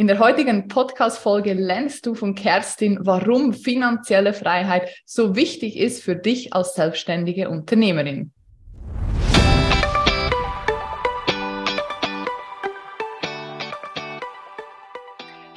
In der heutigen Podcast-Folge lernst du von Kerstin, warum finanzielle Freiheit so wichtig ist für dich als selbstständige Unternehmerin.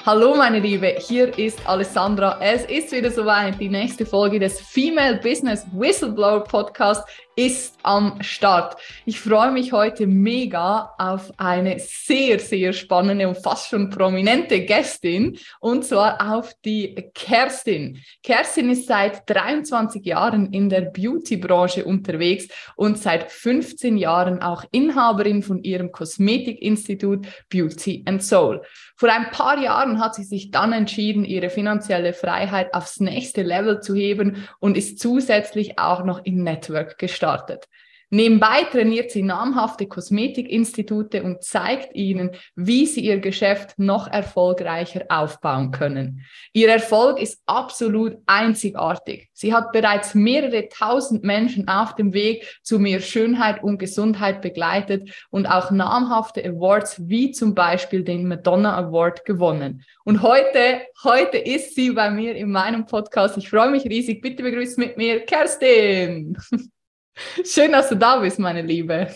Hallo meine Liebe, hier ist Alessandra. Es ist wieder soweit. Die nächste Folge des Female Business Whistleblower Podcast ist am Start. Ich freue mich heute mega auf eine sehr, sehr spannende und fast schon prominente Gästin und zwar auf die Kerstin. Kerstin ist seit 23 Jahren in der Beauty-Branche unterwegs und seit 15 Jahren auch Inhaberin von ihrem Kosmetikinstitut Beauty and Soul. Vor ein paar Jahren hat sie sich dann entschieden, ihre finanzielle Freiheit aufs nächste Level zu heben und ist zusätzlich auch noch im Network gestartet. Nebenbei trainiert sie namhafte Kosmetikinstitute und zeigt ihnen, wie sie ihr Geschäft noch erfolgreicher aufbauen können. Ihr Erfolg ist absolut einzigartig. Sie hat bereits mehrere tausend Menschen auf dem Weg zu mehr Schönheit und Gesundheit begleitet und auch namhafte Awards wie zum Beispiel den Madonna Award gewonnen. Und heute, heute ist sie bei mir in meinem Podcast. Ich freue mich riesig. Bitte begrüßt mit mir Kerstin. Schön, dass du da bist, meine Liebe.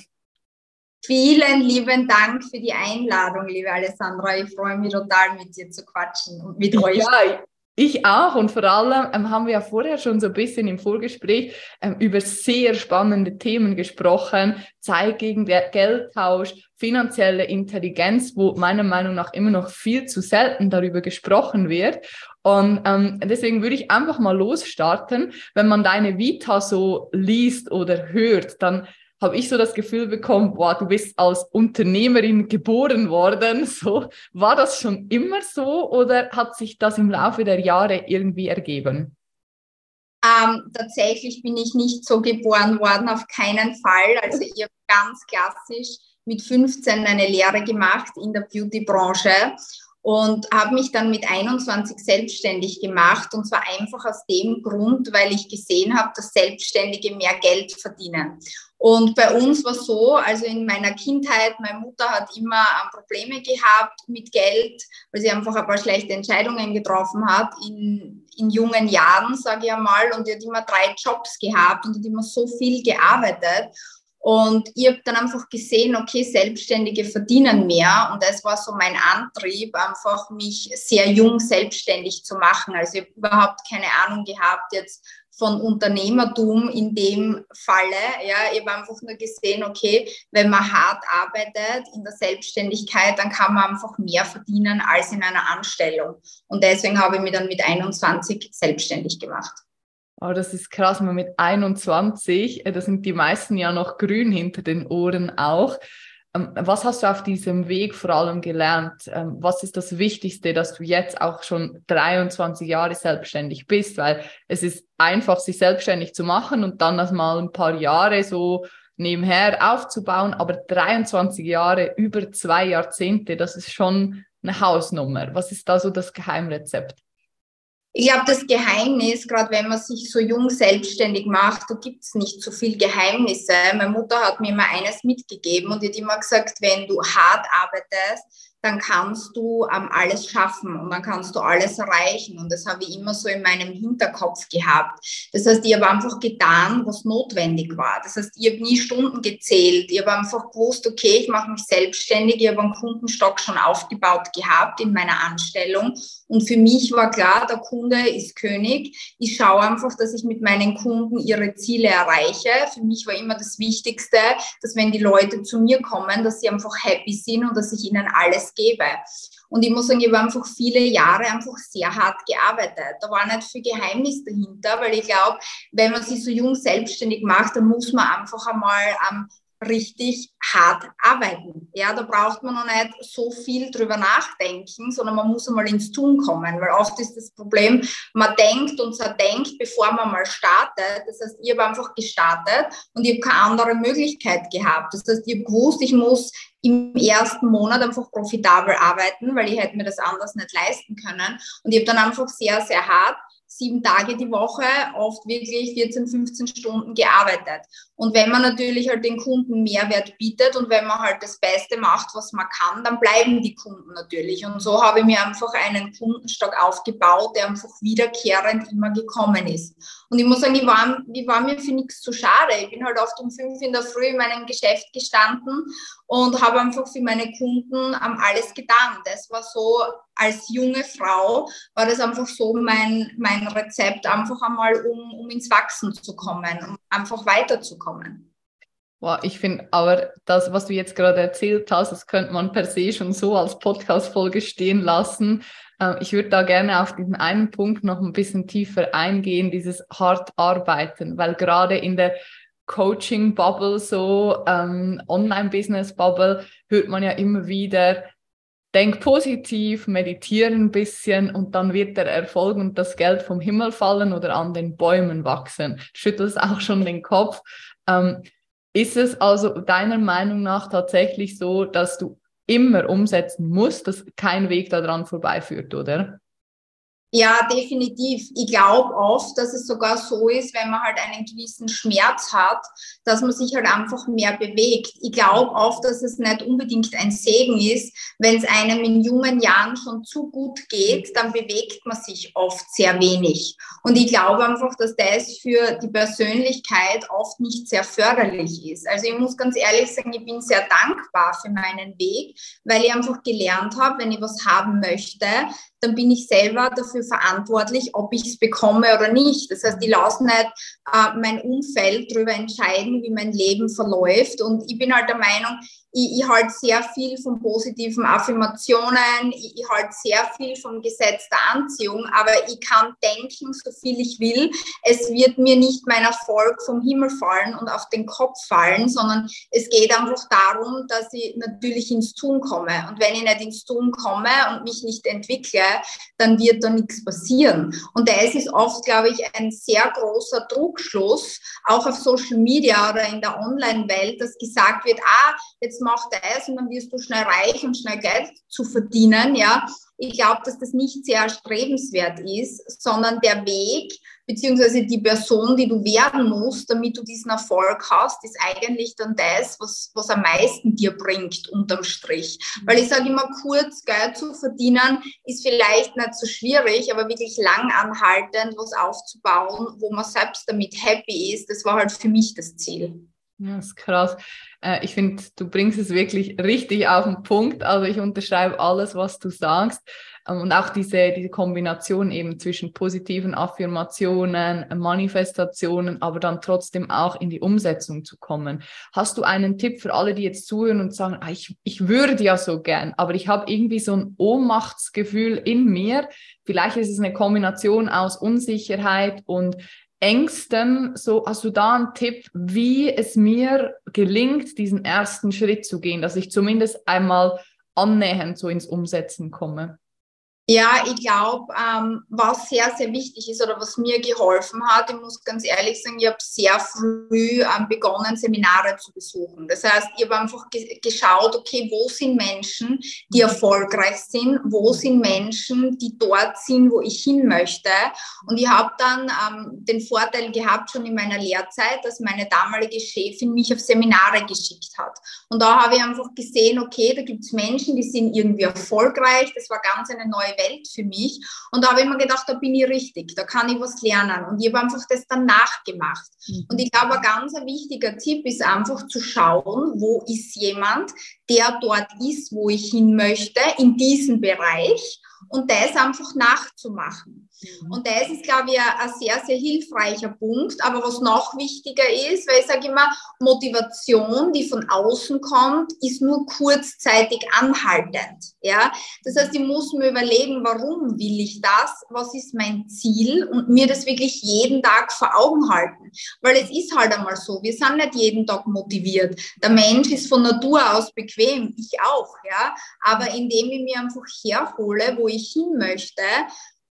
Vielen lieben Dank für die Einladung, liebe Alessandra. Ich freue mich total, mit dir zu quatschen und mit euch. Ja, ich auch und vor allem ähm, haben wir ja vorher schon so ein bisschen im Vorgespräch ähm, über sehr spannende Themen gesprochen. Zeit gegen Geldtausch, finanzielle Intelligenz, wo meiner Meinung nach immer noch viel zu selten darüber gesprochen wird. Und ähm, deswegen würde ich einfach mal losstarten. Wenn man deine Vita so liest oder hört, dann habe ich so das Gefühl bekommen, boah, du bist als Unternehmerin geboren worden. So, war das schon immer so oder hat sich das im Laufe der Jahre irgendwie ergeben? Ähm, tatsächlich bin ich nicht so geboren worden, auf keinen Fall. Also ich habe ganz klassisch mit 15 eine Lehre gemacht in der Beauty-Branche und habe mich dann mit 21 selbstständig gemacht und zwar einfach aus dem Grund, weil ich gesehen habe, dass Selbstständige mehr Geld verdienen. Und bei uns war so, also in meiner Kindheit, meine Mutter hat immer ähm, Probleme gehabt mit Geld, weil sie einfach ein paar schlechte Entscheidungen getroffen hat in, in jungen Jahren, sage ich einmal, und sie hat immer drei Jobs gehabt und hat immer so viel gearbeitet. Und ich habe dann einfach gesehen, okay, Selbstständige verdienen mehr. Und das war so mein Antrieb, einfach mich sehr jung selbstständig zu machen. Also ich habe überhaupt keine Ahnung gehabt jetzt von Unternehmertum in dem Falle. Ja, ich habe einfach nur gesehen, okay, wenn man hart arbeitet in der Selbstständigkeit, dann kann man einfach mehr verdienen als in einer Anstellung. Und deswegen habe ich mich dann mit 21 selbstständig gemacht. Oh, das ist krass, man mit 21, äh, da sind die meisten ja noch grün hinter den Ohren auch. Ähm, was hast du auf diesem Weg vor allem gelernt? Ähm, was ist das Wichtigste, dass du jetzt auch schon 23 Jahre selbstständig bist? Weil es ist einfach, sich selbstständig zu machen und dann das mal ein paar Jahre so nebenher aufzubauen. Aber 23 Jahre, über zwei Jahrzehnte, das ist schon eine Hausnummer. Was ist da so das Geheimrezept? Ich glaube, das Geheimnis, gerade wenn man sich so jung selbstständig macht, da gibt es nicht so viel Geheimnisse. Meine Mutter hat mir immer eines mitgegeben und hat immer gesagt, wenn du hart arbeitest, dann kannst du ähm, alles schaffen und dann kannst du alles erreichen. Und das habe ich immer so in meinem Hinterkopf gehabt. Das heißt, ich habe einfach getan, was notwendig war. Das heißt, ich habe nie Stunden gezählt. Ich habe einfach gewusst, okay, ich mache mich selbstständig. Ich habe einen Kundenstock schon aufgebaut gehabt in meiner Anstellung. Und für mich war klar, der Kunde ist König. Ich schaue einfach, dass ich mit meinen Kunden ihre Ziele erreiche. Für mich war immer das Wichtigste, dass wenn die Leute zu mir kommen, dass sie einfach happy sind und dass ich ihnen alles gebe. Und ich muss sagen, ich habe einfach viele Jahre einfach sehr hart gearbeitet. Da war nicht viel Geheimnis dahinter, weil ich glaube, wenn man sich so jung selbstständig macht, dann muss man einfach einmal am richtig hart arbeiten. Ja, da braucht man noch nicht so viel drüber nachdenken, sondern man muss einmal ins Tun kommen, weil oft ist das Problem, man denkt und zerdenkt, bevor man mal startet. Das heißt, ich habe einfach gestartet und ich habe keine andere Möglichkeit gehabt. Das heißt, ich habe gewusst, ich muss im ersten Monat einfach profitabel arbeiten, weil ich hätte mir das anders nicht leisten können. Und ich habe dann einfach sehr, sehr hart sieben Tage die Woche, oft wirklich 14, 15 Stunden gearbeitet. Und wenn man natürlich halt den Kunden Mehrwert bietet und wenn man halt das Beste macht, was man kann, dann bleiben die Kunden natürlich. Und so habe ich mir einfach einen Kundenstock aufgebaut, der einfach wiederkehrend immer gekommen ist. Und ich muss sagen, ich war, ich war mir für nichts zu schade. Ich bin halt oft um fünf in der Früh in meinem Geschäft gestanden und habe einfach für meine Kunden alles getan. Das war so, als junge Frau war das einfach so mein, mein Rezept, einfach einmal, um, um ins Wachsen zu kommen, um einfach weiterzukommen. Wow, ich finde aber das, was du jetzt gerade erzählt hast, das könnte man per se schon so als Podcast-Folge stehen lassen. Äh, ich würde da gerne auf diesen einen Punkt noch ein bisschen tiefer eingehen, dieses hart arbeiten, weil gerade in der Coaching-Bubble, so ähm, Online-Business-Bubble, hört man ja immer wieder, denk positiv, meditiere ein bisschen und dann wird der Erfolg und das Geld vom Himmel fallen oder an den Bäumen wachsen. Schüttelst auch schon den Kopf. Ähm, ist es also deiner Meinung nach tatsächlich so, dass du immer umsetzen musst, dass kein Weg daran vorbeiführt, oder? Ja, definitiv. Ich glaube oft, dass es sogar so ist, wenn man halt einen gewissen Schmerz hat, dass man sich halt einfach mehr bewegt. Ich glaube oft, dass es nicht unbedingt ein Segen ist. Wenn es einem in jungen Jahren schon zu gut geht, dann bewegt man sich oft sehr wenig. Und ich glaube einfach, dass das für die Persönlichkeit oft nicht sehr förderlich ist. Also ich muss ganz ehrlich sagen, ich bin sehr dankbar für meinen Weg, weil ich einfach gelernt habe, wenn ich was haben möchte, dann bin ich selber dafür verantwortlich, ob ich es bekomme oder nicht. Das heißt, ich lasse nicht äh, mein Umfeld darüber entscheiden, wie mein Leben verläuft. Und ich bin halt der Meinung, ich, ich halte sehr viel von positiven Affirmationen, ich, ich halte sehr viel vom Gesetz der Anziehung, aber ich kann denken, so viel ich will. Es wird mir nicht mein Erfolg vom Himmel fallen und auf den Kopf fallen, sondern es geht einfach darum, dass ich natürlich ins Tun komme. Und wenn ich nicht ins Tun komme und mich nicht entwickle, dann wird da nichts passieren. Und das ist oft, glaube ich, ein sehr großer Druckschluss, auch auf Social Media oder in der Online-Welt, dass gesagt wird, ah, jetzt mach das und dann wirst du schnell reich und schnell Geld zu verdienen, ja. Ich glaube, dass das nicht sehr strebenswert ist, sondern der Weg beziehungsweise die Person, die du werden musst, damit du diesen Erfolg hast, ist eigentlich dann das, was, was am meisten dir bringt unterm Strich. Weil ich sage immer, kurz Geld zu verdienen ist vielleicht nicht so schwierig, aber wirklich lang anhaltend was aufzubauen, wo man selbst damit happy ist, das war halt für mich das Ziel. Ja, ist krass. Äh, ich finde, du bringst es wirklich richtig auf den Punkt. Also ich unterschreibe alles, was du sagst. Ähm, und auch diese, diese Kombination eben zwischen positiven Affirmationen, Manifestationen, aber dann trotzdem auch in die Umsetzung zu kommen. Hast du einen Tipp für alle, die jetzt zuhören und sagen, ah, ich, ich würde ja so gern, aber ich habe irgendwie so ein Ohnmachtsgefühl in mir. Vielleicht ist es eine Kombination aus Unsicherheit und Ängsten, so hast du da einen Tipp, wie es mir gelingt, diesen ersten Schritt zu gehen, dass ich zumindest einmal annähernd so ins Umsetzen komme? Ja, ich glaube, ähm, was sehr, sehr wichtig ist oder was mir geholfen hat, ich muss ganz ehrlich sagen, ich habe sehr früh ähm, begonnen, Seminare zu besuchen. Das heißt, ich habe einfach ge geschaut, okay, wo sind Menschen, die erfolgreich sind, wo sind Menschen, die dort sind, wo ich hin möchte. Und ich habe dann ähm, den Vorteil gehabt, schon in meiner Lehrzeit, dass meine damalige Chefin mich auf Seminare geschickt hat. Und da habe ich einfach gesehen, okay, da gibt es Menschen, die sind irgendwie erfolgreich. Das war ganz eine neue Welt für mich. Und da habe ich mir gedacht, da bin ich richtig, da kann ich was lernen. Und ich habe einfach das dann nachgemacht. Mhm. Und ich glaube, ein ganz wichtiger Tipp ist einfach zu schauen, wo ist jemand, der dort ist, wo ich hin möchte, in diesem Bereich und das einfach nachzumachen. Mhm. Und das ist, glaube ich, ein sehr, sehr hilfreicher Punkt. Aber was noch wichtiger ist, weil ich sage immer, Motivation, die von außen kommt, ist nur kurzzeitig anhaltend. Ja? Das heißt, ich muss mir überlegen, warum will ich das? Was ist mein Ziel? Und mir das wirklich jeden Tag vor Augen halten. Weil es ist halt einmal so, wir sind nicht jeden Tag motiviert. Der Mensch ist von Natur aus bequem, ich auch. Ja? Aber indem ich mir einfach herhole, wo ich hin möchte,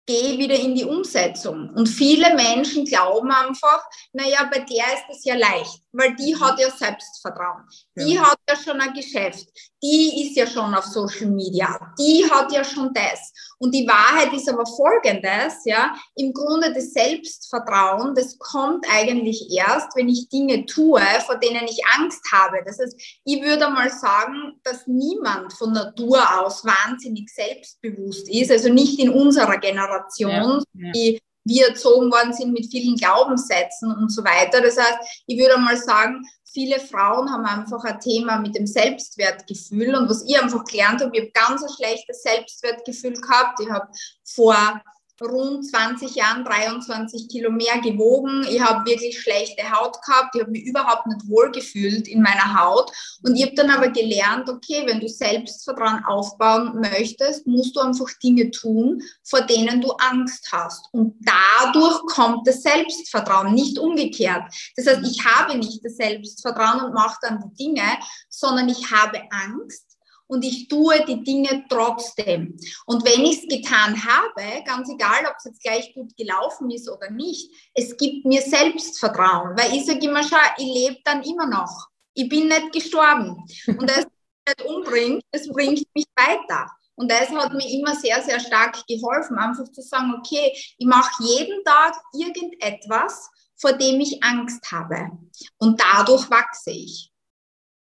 gehe wieder in die Umsetzung. Und viele Menschen glauben einfach, naja, bei der ist es ja leicht, weil die hat ja Selbstvertrauen. Die ja. hat ja schon ein Geschäft, die ist ja schon auf Social Media, die hat ja schon das. Und die Wahrheit ist aber folgendes, ja, im Grunde das Selbstvertrauen, das kommt eigentlich erst, wenn ich Dinge tue, vor denen ich Angst habe. Das heißt, ich würde mal sagen, dass niemand von Natur aus wahnsinnig selbstbewusst ist, also nicht in unserer Generation, ja, die wir erzogen worden sind mit vielen Glaubenssätzen und so weiter. Das heißt, ich würde mal sagen, viele Frauen haben einfach ein Thema mit dem Selbstwertgefühl. Und was ich einfach gelernt habe, ich habe ganz ein schlechtes Selbstwertgefühl gehabt. Ich habe vor rund 20 Jahren 23 Kilo mehr gewogen. Ich habe wirklich schlechte Haut gehabt. Ich habe mich überhaupt nicht wohl gefühlt in meiner Haut. Und ich habe dann aber gelernt, okay, wenn du Selbstvertrauen aufbauen möchtest, musst du einfach Dinge tun, vor denen du Angst hast. Und dadurch kommt das Selbstvertrauen, nicht umgekehrt. Das heißt, ich habe nicht das Selbstvertrauen und mache dann die Dinge, sondern ich habe Angst und ich tue die Dinge trotzdem. Und wenn ich es getan habe, ganz egal, ob es jetzt gleich gut gelaufen ist oder nicht, es gibt mir Selbstvertrauen, weil ich sage immer schon, ich lebe dann immer noch. Ich bin nicht gestorben. Und das nicht umbringt, das bringt mich weiter. Und das hat mir immer sehr, sehr stark geholfen, einfach zu sagen, okay, ich mache jeden Tag irgendetwas, vor dem ich Angst habe. Und dadurch wachse ich.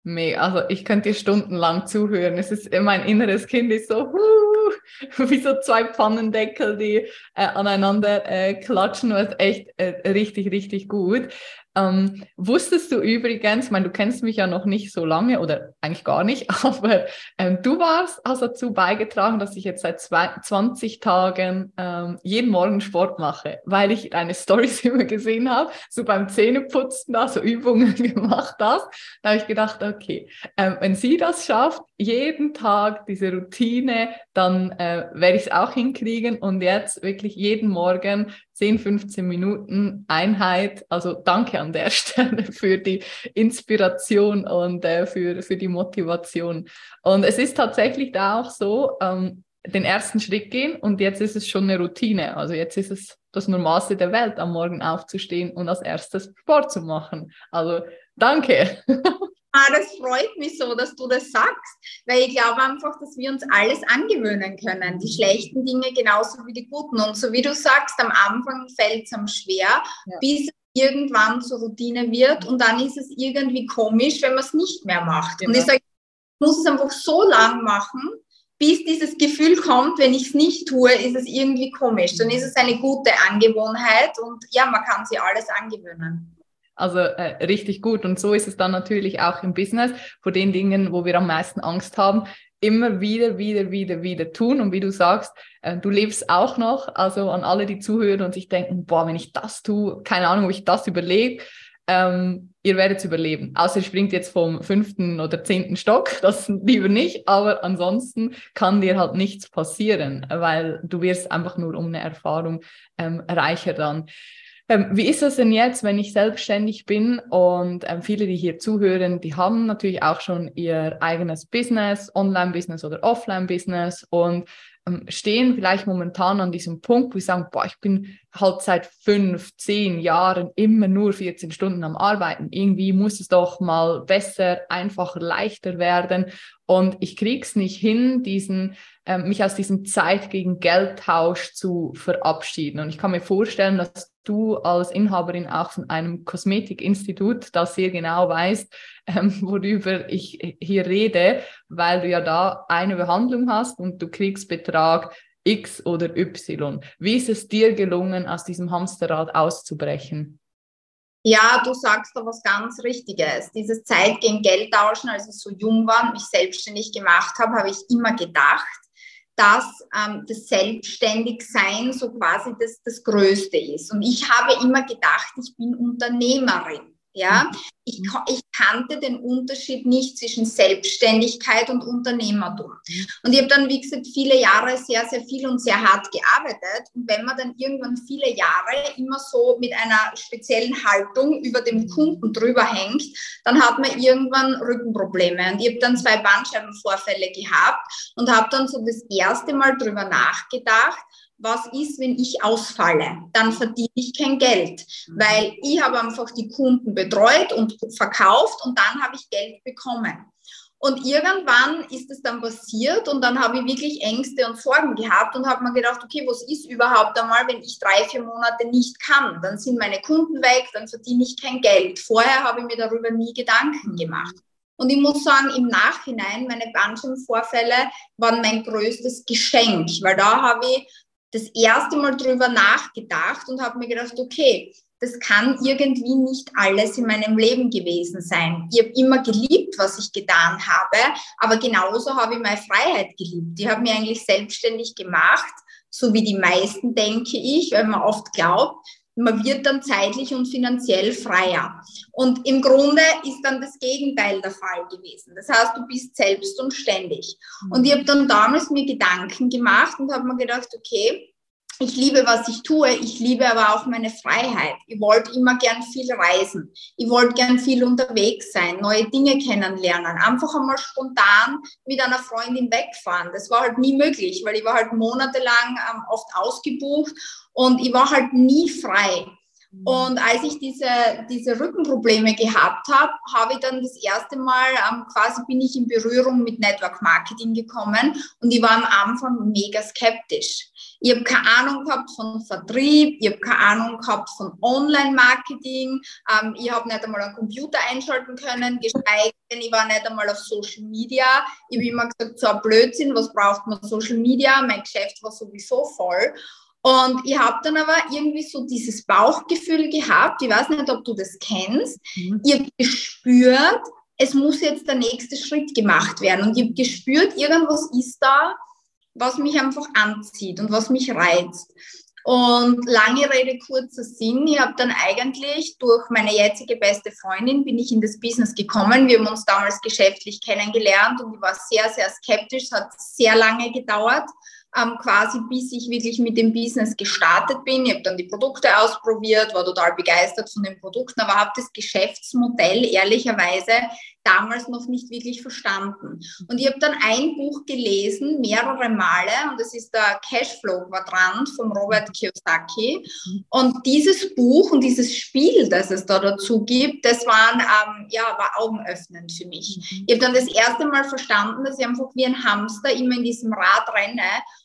Mega. Also ich könnte dir stundenlang zuhören. Es ist mein inneres Kind ist so huh, wie so zwei Pfannendeckel, die äh, aneinander äh, klatschen. Ist echt äh, richtig, richtig gut. Ähm, wusstest du übrigens, ich meine, du kennst mich ja noch nicht so lange oder eigentlich gar nicht, aber ähm, du warst, hast dazu beigetragen, dass ich jetzt seit zwei, 20 Tagen ähm, jeden Morgen Sport mache, weil ich deine Stories immer gesehen habe, so beim Zähneputzen da so Übungen gemacht hast. Da habe ich gedacht, okay, ähm, wenn sie das schafft, jeden Tag diese Routine, dann äh, werde ich es auch hinkriegen und jetzt wirklich jeden Morgen 10, 15 Minuten Einheit. Also danke an der Stelle für die Inspiration und äh, für, für die Motivation. Und es ist tatsächlich da auch so, ähm, den ersten Schritt gehen und jetzt ist es schon eine Routine. Also jetzt ist es das Normalste der Welt, am Morgen aufzustehen und als erstes Sport zu machen. Also danke. Ah, das freut mich so, dass du das sagst, weil ich glaube einfach, dass wir uns alles angewöhnen können. Die schlechten Dinge genauso wie die guten. Und so wie du sagst, am Anfang fällt es am schwer, ja. bis es irgendwann zur Routine wird und dann ist es irgendwie komisch, wenn man es nicht mehr macht. Genau. Und ich sage, ich muss es einfach so lang machen, bis dieses Gefühl kommt, wenn ich es nicht tue, ist es irgendwie komisch. Dann ist es eine gute Angewohnheit und ja, man kann sie alles angewöhnen. Also äh, richtig gut. Und so ist es dann natürlich auch im Business, vor den Dingen, wo wir am meisten Angst haben, immer wieder, wieder, wieder, wieder tun. Und wie du sagst, äh, du lebst auch noch. Also an alle, die zuhören und sich denken, boah, wenn ich das tue, keine Ahnung, ob ich das überlebe. Ähm, ihr werdet es überleben. Außer ihr springt jetzt vom fünften oder zehnten Stock, das lieber nicht, aber ansonsten kann dir halt nichts passieren, weil du wirst einfach nur um eine Erfahrung ähm, reicher dann. Ähm, wie ist das denn jetzt, wenn ich selbstständig bin und ähm, viele, die hier zuhören, die haben natürlich auch schon ihr eigenes Business, Online-Business oder Offline-Business und ähm, stehen vielleicht momentan an diesem Punkt, wo sie sagen, boah, ich bin halt seit fünf, zehn Jahren immer nur 14 Stunden am Arbeiten. Irgendwie muss es doch mal besser, einfacher, leichter werden. Und ich krieg's nicht hin, diesen, äh, mich aus diesem Zeit gegen Geldtausch zu verabschieden. Und ich kann mir vorstellen, dass du als Inhaberin auch von einem Kosmetikinstitut, das sehr genau weißt, ähm, worüber ich hier rede, weil du ja da eine Behandlung hast und du kriegst Betrag X oder Y. Wie ist es dir gelungen, aus diesem Hamsterrad auszubrechen? Ja, du sagst da was ganz Richtiges. Dieses Zeit gegen Geld tauschen, als ich so jung war und mich selbstständig gemacht habe, habe ich immer gedacht, dass ähm, das Selbstständigsein so quasi das, das Größte ist. Und ich habe immer gedacht, ich bin Unternehmerin. Ja, mhm. ich, ich kannte den Unterschied nicht zwischen Selbstständigkeit und Unternehmertum. Mhm. Und ich habe dann, wie gesagt, viele Jahre sehr, sehr viel und sehr hart gearbeitet. Und wenn man dann irgendwann viele Jahre immer so mit einer speziellen Haltung über dem mhm. Kunden drüber hängt, dann hat man irgendwann Rückenprobleme. Und ich habe dann zwei Bandscheibenvorfälle gehabt und habe dann so das erste Mal drüber nachgedacht, was ist, wenn ich ausfalle? Dann verdiene ich kein Geld, mhm. weil ich habe einfach die Kunden betreut und verkauft und dann habe ich Geld bekommen. Und irgendwann ist es dann passiert und dann habe ich wirklich Ängste und Sorgen gehabt und habe mir gedacht, okay, was ist überhaupt einmal, wenn ich drei, vier Monate nicht kann? Dann sind meine Kunden weg, dann verdiene ich kein Geld. Vorher habe ich mir darüber nie Gedanken gemacht. Und ich muss sagen, im Nachhinein, meine Bandscheibenvorfälle waren mein größtes Geschenk, weil da habe ich das erste Mal drüber nachgedacht und habe mir gedacht, okay, das kann irgendwie nicht alles in meinem Leben gewesen sein. Ich habe immer geliebt, was ich getan habe, aber genauso habe ich meine Freiheit geliebt. Ich habe mich eigentlich selbstständig gemacht, so wie die meisten, denke ich, weil man oft glaubt, man wird dann zeitlich und finanziell freier. Und im Grunde ist dann das Gegenteil der Fall gewesen. Das heißt, du bist selbst und ständig. Und ich habe dann damals mir Gedanken gemacht und habe mir gedacht, okay, ich liebe, was ich tue. Ich liebe aber auch meine Freiheit. Ich wollte immer gern viel reisen. Ich wollte gern viel unterwegs sein, neue Dinge kennenlernen. Einfach einmal spontan mit einer Freundin wegfahren. Das war halt nie möglich, weil ich war halt monatelang ähm, oft ausgebucht und ich war halt nie frei. Und als ich diese, diese Rückenprobleme gehabt habe, habe ich dann das erste Mal, ähm, quasi bin ich in Berührung mit Network Marketing gekommen und ich war am Anfang mega skeptisch. Ich habe keine Ahnung gehabt von Vertrieb, ich habe keine Ahnung gehabt von Online-Marketing, ähm, ich habe nicht einmal einen Computer einschalten können, geschweige denn, ich war nicht einmal auf Social Media. Ich habe immer gesagt, so ein Blödsinn, was braucht man Social Media? Mein Geschäft war sowieso voll. Und ich habe dann aber irgendwie so dieses Bauchgefühl gehabt, ich weiß nicht, ob du das kennst, mhm. ich habe gespürt, es muss jetzt der nächste Schritt gemacht werden. Und ich habe gespürt, irgendwas ist da, was mich einfach anzieht und was mich reizt. Und lange Rede, kurzer Sinn, ich habe dann eigentlich durch meine jetzige beste Freundin bin ich in das Business gekommen. Wir haben uns damals geschäftlich kennengelernt und ich war sehr, sehr skeptisch. Es hat sehr lange gedauert ähm, quasi bis ich wirklich mit dem Business gestartet bin. Ich habe dann die Produkte ausprobiert, war total begeistert von den Produkten, aber habe das Geschäftsmodell ehrlicherweise damals noch nicht wirklich verstanden. Und ich habe dann ein Buch gelesen, mehrere Male, und das ist der Cashflow-Quadrant von Robert Kiyosaki. Und dieses Buch und dieses Spiel, das es da dazu gibt, das waren, ähm, ja, war augenöffnend für mich. Ich habe dann das erste Mal verstanden, dass ich einfach wie ein Hamster immer in diesem Rad renne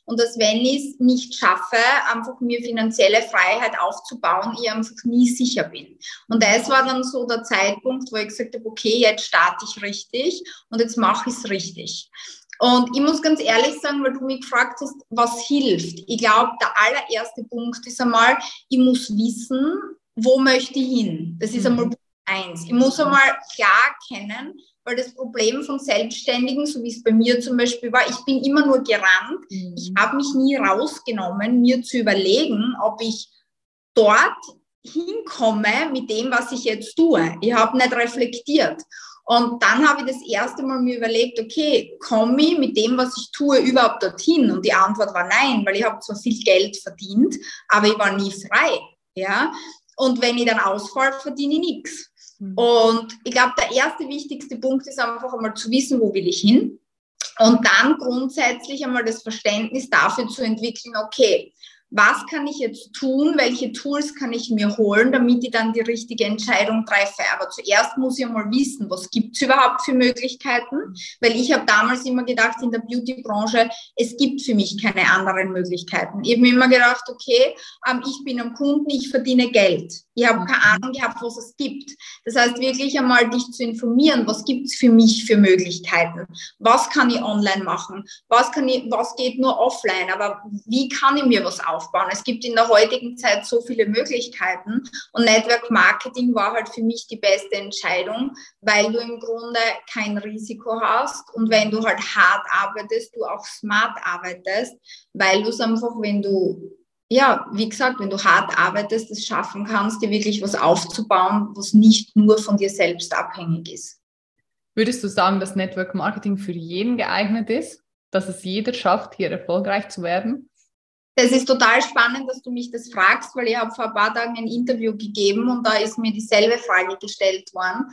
und dass wenn ich es nicht schaffe, einfach mir finanzielle Freiheit aufzubauen, ich einfach nie sicher bin. Und das war dann so der Zeitpunkt, wo ich gesagt habe, okay, jetzt starte ich richtig und jetzt mache ich es richtig. Und ich muss ganz ehrlich sagen, weil du mich gefragt hast, was hilft. Ich glaube, der allererste Punkt ist einmal, ich muss wissen, wo möchte ich hin. Das ist einmal mhm. Punkt eins. Ich muss einmal klar kennen, weil das Problem von Selbstständigen, so wie es bei mir zum Beispiel war, ich bin immer nur gerannt. Mhm. Ich habe mich nie rausgenommen, mir zu überlegen, ob ich dort hinkomme mit dem, was ich jetzt tue. Ich habe nicht reflektiert. Und dann habe ich das erste Mal mir überlegt, okay, komme ich mit dem, was ich tue, überhaupt dorthin? Und die Antwort war nein, weil ich habe zwar viel Geld verdient, aber ich war nie frei. Ja? Und wenn ich dann ausfall, verdiene ich nichts. Mhm. Und ich glaube, der erste wichtigste Punkt ist einfach einmal zu wissen, wo will ich hin. Und dann grundsätzlich einmal das Verständnis dafür zu entwickeln, okay, was kann ich jetzt tun, welche Tools kann ich mir holen, damit ich dann die richtige Entscheidung treffe. Aber zuerst muss ich mal wissen, was gibt es überhaupt für Möglichkeiten, weil ich habe damals immer gedacht, in der Beauty-Branche, es gibt für mich keine anderen Möglichkeiten. Ich habe mir immer gedacht, okay, ähm, ich bin am Kunden, ich verdiene Geld. Ich habe keine mhm. Ahnung gehabt, was es gibt. Das heißt, wirklich einmal dich zu informieren, was gibt es für mich für Möglichkeiten? Was kann ich online machen? Was, kann ich, was geht nur offline? Aber wie kann ich mir was aufbauen? Es gibt in der heutigen Zeit so viele Möglichkeiten und Network Marketing war halt für mich die beste Entscheidung, weil du im Grunde kein Risiko hast und wenn du halt hart arbeitest, du auch smart arbeitest, weil du es einfach, wenn du ja, wie gesagt, wenn du hart arbeitest, es schaffen kannst, dir wirklich was aufzubauen, was nicht nur von dir selbst abhängig ist. Würdest du sagen, dass Network Marketing für jeden geeignet ist, dass es jeder schafft, hier erfolgreich zu werden? Das ist total spannend, dass du mich das fragst, weil ich habe vor ein paar Tagen ein Interview gegeben und da ist mir dieselbe Frage gestellt worden.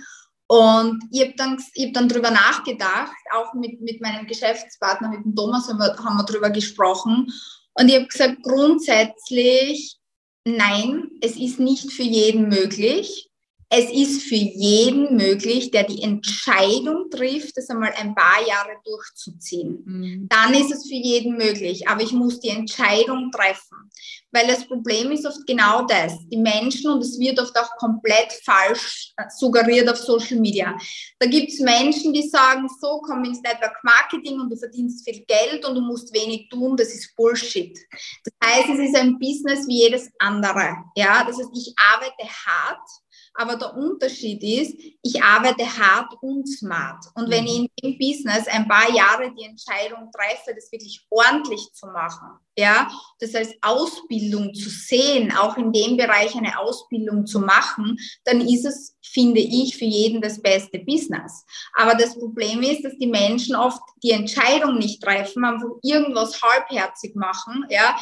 Und ich habe dann, hab dann drüber nachgedacht, auch mit, mit meinem Geschäftspartner, mit dem Thomas haben wir, haben wir drüber gesprochen. Und ich habe gesagt, grundsätzlich, nein, es ist nicht für jeden möglich. Es ist für jeden möglich, der die Entscheidung trifft, das einmal ein paar Jahre durchzuziehen. Mhm. Dann ist es für jeden möglich, aber ich muss die Entscheidung treffen. Weil das Problem ist oft genau das. Die Menschen, und es wird oft auch komplett falsch äh, suggeriert auf Social Media. Da gibt es Menschen, die sagen, so komm ins Network Marketing und du verdienst viel Geld und du musst wenig tun, das ist Bullshit. Das heißt, es ist ein Business wie jedes andere. Ja, das heißt, ich arbeite hart aber der Unterschied ist, ich arbeite hart und smart. Und wenn ich in dem Business ein paar Jahre die Entscheidung treffe, das wirklich ordentlich zu machen, ja, das als Ausbildung zu sehen, auch in dem Bereich eine Ausbildung zu machen, dann ist es, finde ich, für jeden das beste Business. Aber das Problem ist, dass die Menschen oft die Entscheidung nicht treffen, einfach irgendwas halbherzig machen, ja.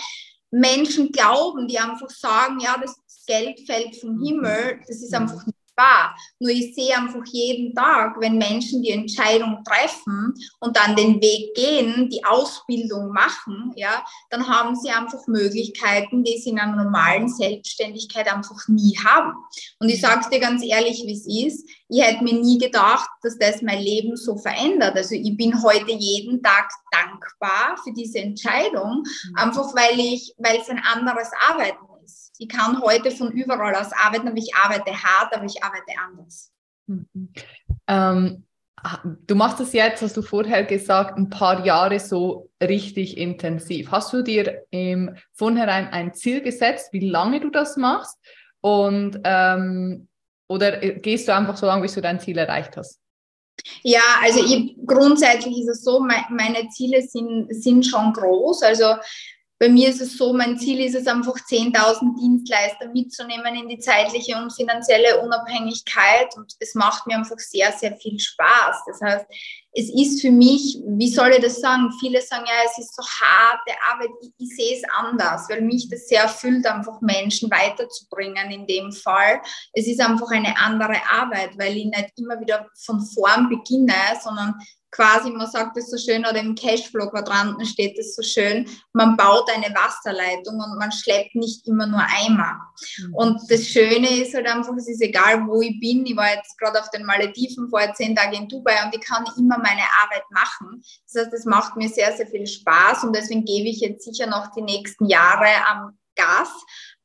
Menschen glauben, die einfach sagen, ja, das Geld fällt vom mhm. Himmel, das ist einfach nicht wahr. Nur ich sehe einfach jeden Tag, wenn Menschen die Entscheidung treffen und dann den Weg gehen, die Ausbildung machen, ja, dann haben sie einfach Möglichkeiten, die sie in einer normalen Selbstständigkeit einfach nie haben. Und ich sage es dir ganz ehrlich, wie es ist. Ich hätte mir nie gedacht, dass das mein Leben so verändert. Also ich bin heute jeden Tag dankbar für diese Entscheidung, mhm. einfach weil ich, weil es ein anderes Arbeiten ich kann heute von überall aus arbeiten, aber ich arbeite hart, aber ich arbeite anders. Mhm. Ähm, du machst es jetzt, hast du vorher gesagt, ein paar Jahre so richtig intensiv. Hast du dir im Vornherein ein Ziel gesetzt, wie lange du das machst? Und ähm, oder gehst du einfach so lange, bis du dein Ziel erreicht hast? Ja, also ich, grundsätzlich ist es so, meine Ziele sind, sind schon groß. Also bei mir ist es so, mein Ziel ist es einfach 10.000 Dienstleister mitzunehmen in die zeitliche und finanzielle Unabhängigkeit und es macht mir einfach sehr, sehr viel Spaß. Das heißt, es ist für mich, wie soll ich das sagen? Viele sagen ja, es ist so harte Arbeit. Ich, ich sehe es anders, weil mich das sehr erfüllt, einfach Menschen weiterzubringen in dem Fall. Es ist einfach eine andere Arbeit, weil ich nicht immer wieder von vorn beginne, sondern quasi, man sagt es so schön, oder im Cashflow-Quadranten steht es so schön, man baut eine Wasserleitung und man schleppt nicht immer nur Eimer. Mhm. Und das Schöne ist halt einfach, es ist egal, wo ich bin. Ich war jetzt gerade auf den Malediven vor zehn Tagen in Dubai und ich kann immer meine Arbeit machen. Das heißt, es macht mir sehr, sehr viel Spaß und deswegen gebe ich jetzt sicher noch die nächsten Jahre am Gas.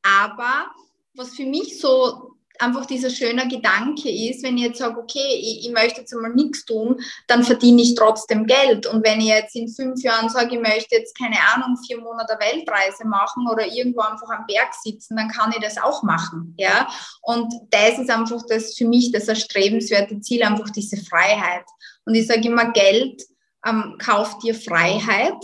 Aber was für mich so einfach dieser schöne Gedanke ist, wenn ich jetzt sage, okay, ich, ich möchte jetzt mal nichts tun, dann verdiene ich trotzdem Geld. Und wenn ich jetzt in fünf Jahren sage, ich möchte jetzt keine Ahnung, vier Monate Weltreise machen oder irgendwo einfach am Berg sitzen, dann kann ich das auch machen. Ja? Und das ist einfach das für mich das erstrebenswerte Ziel, einfach diese Freiheit. Und ich sage immer, Geld ähm, kauft dir Freiheit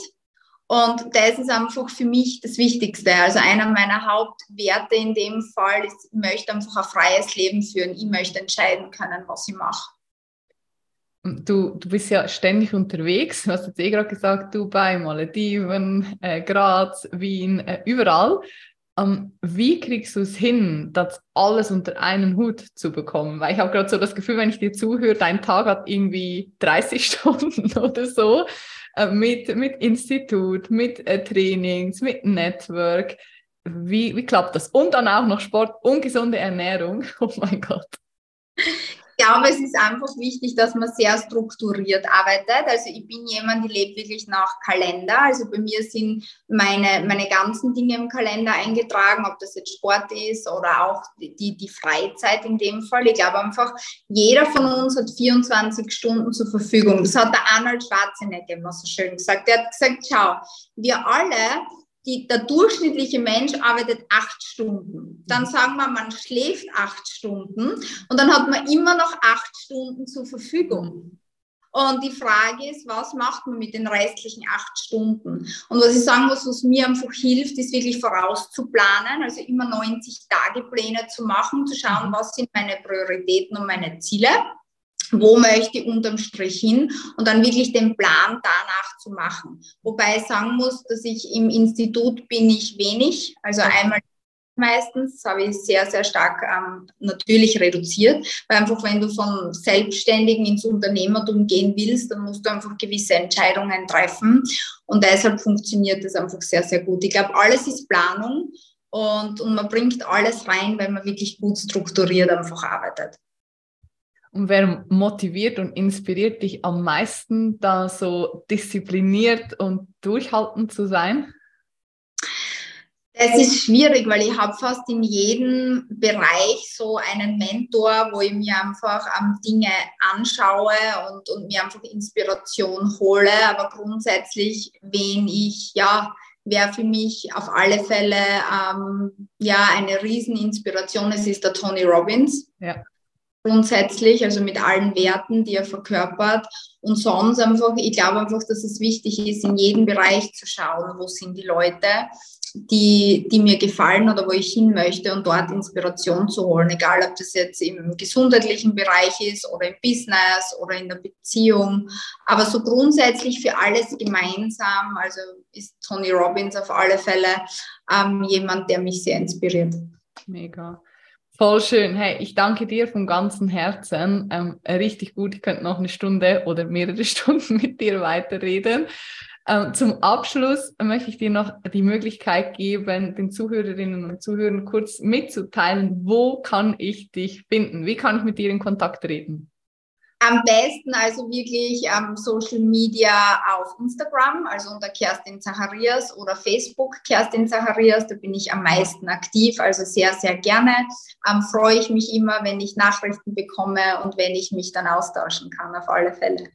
und das ist einfach für mich das Wichtigste. Also einer meiner Hauptwerte in dem Fall ist, ich möchte einfach ein freies Leben führen. Ich möchte entscheiden können, was ich mache. Du, du bist ja ständig unterwegs. Du hast jetzt eh gerade gesagt, Dubai, Malediven, äh, Graz, Wien, äh, überall. Ähm, wie kriegst du es hin, das alles unter einen Hut zu bekommen? Weil ich habe gerade so das Gefühl, wenn ich dir zuhöre, dein Tag hat irgendwie 30 Stunden oder so. Äh, mit, mit Institut, mit äh, Trainings, mit Network. Wie, wie klappt das? Und dann auch noch Sport und gesunde Ernährung. Oh mein Gott. Ich glaube, es ist einfach wichtig, dass man sehr strukturiert arbeitet. Also ich bin jemand, die lebt wirklich nach Kalender. Also bei mir sind meine, meine ganzen Dinge im Kalender eingetragen, ob das jetzt Sport ist oder auch die, die Freizeit in dem Fall. Ich glaube einfach, jeder von uns hat 24 Stunden zur Verfügung. Das hat der Arnold Schwarzenegger immer so schön gesagt. Der hat gesagt, schau, wir alle die, der durchschnittliche Mensch arbeitet acht Stunden. Dann mhm. sagen wir, man schläft acht Stunden und dann hat man immer noch acht Stunden zur Verfügung. Und die Frage ist, was macht man mit den restlichen acht Stunden? Und was ich sagen muss, was mir einfach hilft, ist wirklich vorauszuplanen, also immer 90 Tage Pläne zu machen, zu schauen, mhm. was sind meine Prioritäten und meine Ziele wo möchte ich unterm Strich hin und dann wirklich den Plan danach zu machen. Wobei ich sagen muss, dass ich im Institut bin ich wenig, also einmal meistens habe ich sehr, sehr stark ähm, natürlich reduziert, weil einfach wenn du von Selbstständigen ins Unternehmertum gehen willst, dann musst du einfach gewisse Entscheidungen treffen und deshalb funktioniert das einfach sehr, sehr gut. Ich glaube, alles ist Planung und, und man bringt alles rein, weil man wirklich gut strukturiert einfach arbeitet. Und wer motiviert und inspiriert dich am meisten, da so diszipliniert und durchhaltend zu sein? Es ist schwierig, weil ich habe fast in jedem Bereich so einen Mentor, wo ich mir einfach ähm, Dinge anschaue und, und mir einfach Inspiration hole. Aber grundsätzlich, wen ich, ja, wer für mich auf alle Fälle ähm, ja eine Rieseninspiration ist, ist der Tony Robbins. Ja grundsätzlich, also mit allen Werten, die er verkörpert. Und sonst einfach, ich glaube einfach, dass es wichtig ist, in jedem Bereich zu schauen, wo sind die Leute, die, die mir gefallen oder wo ich hin möchte und dort Inspiration zu holen, egal ob das jetzt im gesundheitlichen Bereich ist oder im Business oder in der Beziehung. Aber so grundsätzlich für alles gemeinsam, also ist Tony Robbins auf alle Fälle ähm, jemand, der mich sehr inspiriert. Mega. Voll schön. Hey, ich danke dir von ganzem Herzen. Ähm, richtig gut. Ich könnte noch eine Stunde oder mehrere Stunden mit dir weiterreden. Ähm, zum Abschluss möchte ich dir noch die Möglichkeit geben, den Zuhörerinnen und Zuhörern kurz mitzuteilen, wo kann ich dich finden? Wie kann ich mit dir in Kontakt treten? Am besten also wirklich ähm, Social Media auf Instagram, also unter Kerstin Zacharias oder Facebook Kerstin Zacharias, da bin ich am meisten aktiv, also sehr, sehr gerne. Ähm, freue ich mich immer, wenn ich Nachrichten bekomme und wenn ich mich dann austauschen kann, auf alle Fälle.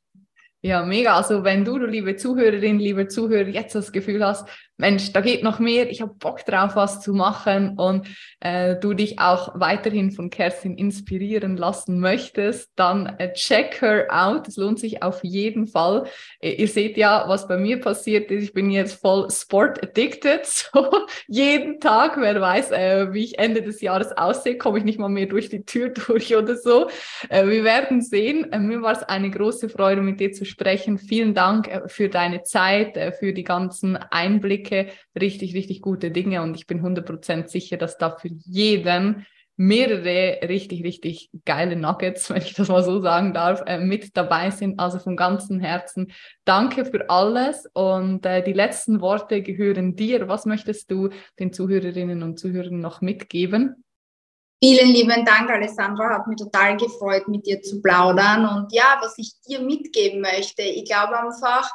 Ja, mega. Also wenn du, du liebe Zuhörerin, liebe Zuhörer, jetzt das Gefühl hast, Mensch, da geht noch mehr, ich habe Bock drauf, was zu machen und äh, du dich auch weiterhin von Kerstin inspirieren lassen möchtest, dann äh, check her out. Es lohnt sich auf jeden Fall. Äh, ihr seht ja, was bei mir passiert ist. Ich bin jetzt voll sport addicted. So jeden Tag, wer weiß, äh, wie ich Ende des Jahres aussehe, komme ich nicht mal mehr durch die Tür durch oder so. Äh, wir werden sehen. Äh, mir war es eine große Freude, mit dir zu sprechen. Vielen Dank äh, für deine Zeit, für die ganzen Einblicke Einblicke, richtig, richtig gute Dinge und ich bin 100% sicher, dass da für jeden mehrere richtig, richtig geile Nuggets, wenn ich das mal so sagen darf, äh, mit dabei sind. Also von ganzem Herzen danke für alles und äh, die letzten Worte gehören dir. Was möchtest du den Zuhörerinnen und Zuhörern noch mitgeben? Vielen lieben Dank, Alessandra. Hat mich total gefreut, mit dir zu plaudern. Und ja, was ich dir mitgeben möchte, ich glaube einfach,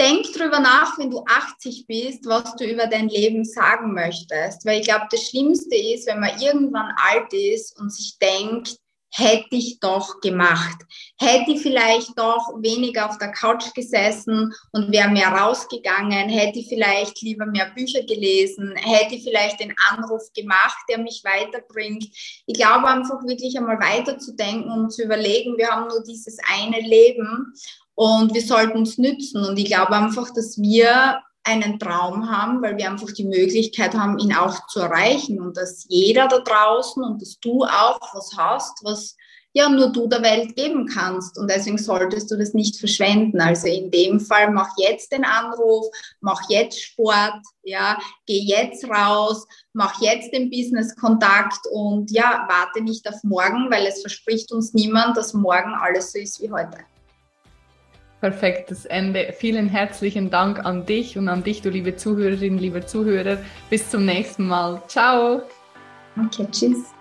denk drüber nach, wenn du 80 bist, was du über dein Leben sagen möchtest. Weil ich glaube, das Schlimmste ist, wenn man irgendwann alt ist und sich denkt, hätte ich doch gemacht. Hätte ich vielleicht doch weniger auf der Couch gesessen und wäre mehr rausgegangen, hätte ich vielleicht lieber mehr Bücher gelesen, hätte ich vielleicht den Anruf gemacht, der mich weiterbringt. Ich glaube einfach wirklich einmal weiterzudenken und zu überlegen, wir haben nur dieses eine Leben und wir sollten uns nützen. Und ich glaube einfach, dass wir einen Traum haben, weil wir einfach die Möglichkeit haben, ihn auch zu erreichen und dass jeder da draußen und dass du auch was hast, was ja nur du der Welt geben kannst und deswegen solltest du das nicht verschwenden. Also in dem Fall mach jetzt den Anruf, mach jetzt Sport, ja, geh jetzt raus, mach jetzt den Business-Kontakt und ja, warte nicht auf morgen, weil es verspricht uns niemand, dass morgen alles so ist wie heute. Perfektes Ende. Vielen herzlichen Dank an dich und an dich, du liebe Zuhörerin, liebe Zuhörer. Bis zum nächsten Mal. Ciao. Okay, tschüss.